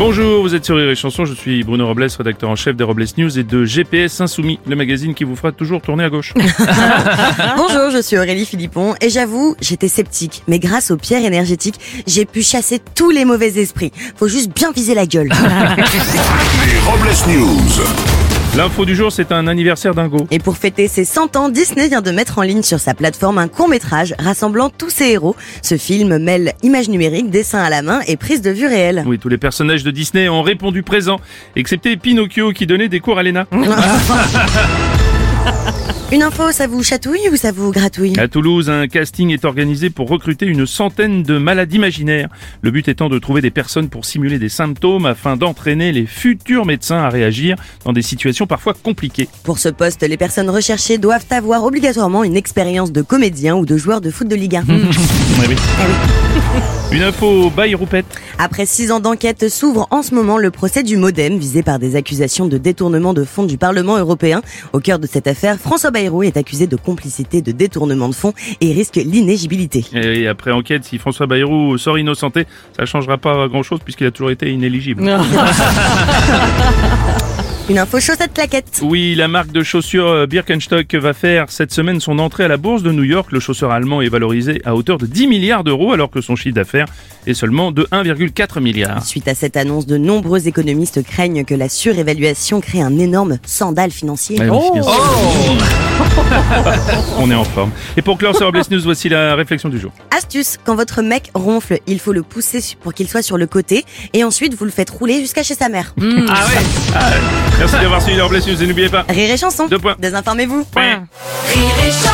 Bonjour, vous êtes sur Rire et Chanson, je suis Bruno Robles, rédacteur en chef des Robles News et de GPS Insoumis, le magazine qui vous fera toujours tourner à gauche. Bonjour, je suis Aurélie Philippon et j'avoue, j'étais sceptique, mais grâce aux pierres énergétiques, j'ai pu chasser tous les mauvais esprits. Faut juste bien viser la gueule. Les Robles News. L'info du jour, c'est un anniversaire dingo. Et pour fêter ses 100 ans, Disney vient de mettre en ligne sur sa plateforme un court-métrage rassemblant tous ses héros. Ce film mêle images numériques, dessins à la main et prise de vue réelle. Oui, tous les personnages de Disney ont répondu présent, excepté Pinocchio qui donnait des cours à Lena. Une info, ça vous chatouille ou ça vous gratouille À Toulouse, un casting est organisé pour recruter une centaine de malades imaginaires. Le but étant de trouver des personnes pour simuler des symptômes afin d'entraîner les futurs médecins à réagir dans des situations parfois compliquées. Pour ce poste, les personnes recherchées doivent avoir obligatoirement une expérience de comédien ou de joueur de foot de Ligue 1. Oui, oui. Une info Bayrou-Pet. Après six ans d'enquête, s'ouvre en ce moment le procès du Modem, visé par des accusations de détournement de fonds du Parlement européen. Au cœur de cette affaire, François Bayrou est accusé de complicité de détournement de fonds et risque l'inéligibilité. Et après enquête, si François Bayrou sort innocenté, ça changera pas grand chose puisqu'il a toujours été inéligible. Une info chaussette claquette. Oui, la marque de chaussures euh, Birkenstock va faire cette semaine son entrée à la bourse de New York. Le chausseur allemand est valorisé à hauteur de 10 milliards d'euros alors que son chiffre d'affaires est seulement de 1,4 milliard. Suite à cette annonce, de nombreux économistes craignent que la surévaluation crée un énorme sandale financier. Oui, bien sûr. On est en forme. Et pour clore sur News, voici la réflexion du jour. Astuce, quand votre mec ronfle, il faut le pousser pour qu'il soit sur le côté et ensuite vous le faites rouler jusqu'à chez sa mère. Ah ouais, Ah ouais. Merci d'avoir suivi News et n'oubliez pas. Rire et chanson. Deux points. Désinformez-vous. Point. Rire et chanson